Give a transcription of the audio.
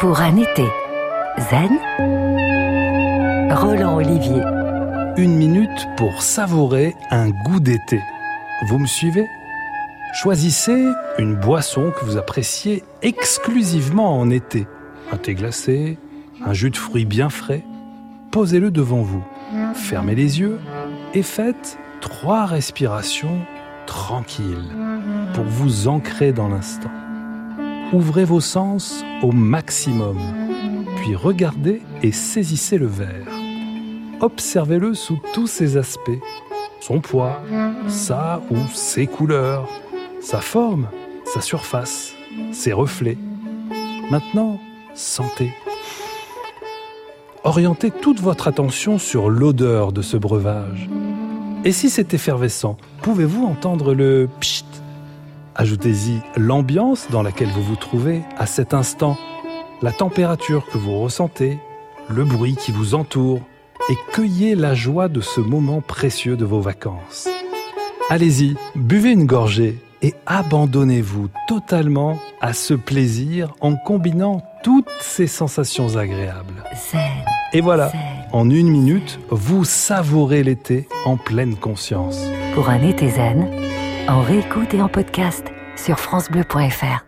pour un été zen, Roland Olivier. Une minute pour savourer un goût d'été. Vous me suivez? Choisissez une boisson que vous appréciez exclusivement en été. Un thé glacé, un jus de fruits bien frais. Posez-le devant vous. Fermez les yeux et faites trois respirations tranquilles pour vous ancrer dans l'instant. Ouvrez vos sens au maximum, puis regardez et saisissez le verre. Observez-le sous tous ses aspects, son poids, sa ou ses couleurs, sa forme, sa surface, ses reflets. Maintenant, sentez. Orientez toute votre attention sur l'odeur de ce breuvage. Et si c'est effervescent, pouvez-vous entendre le pchit Ajoutez-y l'ambiance dans laquelle vous vous trouvez à cet instant, la température que vous ressentez, le bruit qui vous entoure, et cueillez la joie de ce moment précieux de vos vacances. Allez-y, buvez une gorgée et abandonnez-vous totalement à ce plaisir en combinant toutes ces sensations agréables. Zen, Et voilà, en une minute, vous savourez l'été en pleine conscience. Pour un été zen, en réécoute et en podcast sur FranceBleu.fr.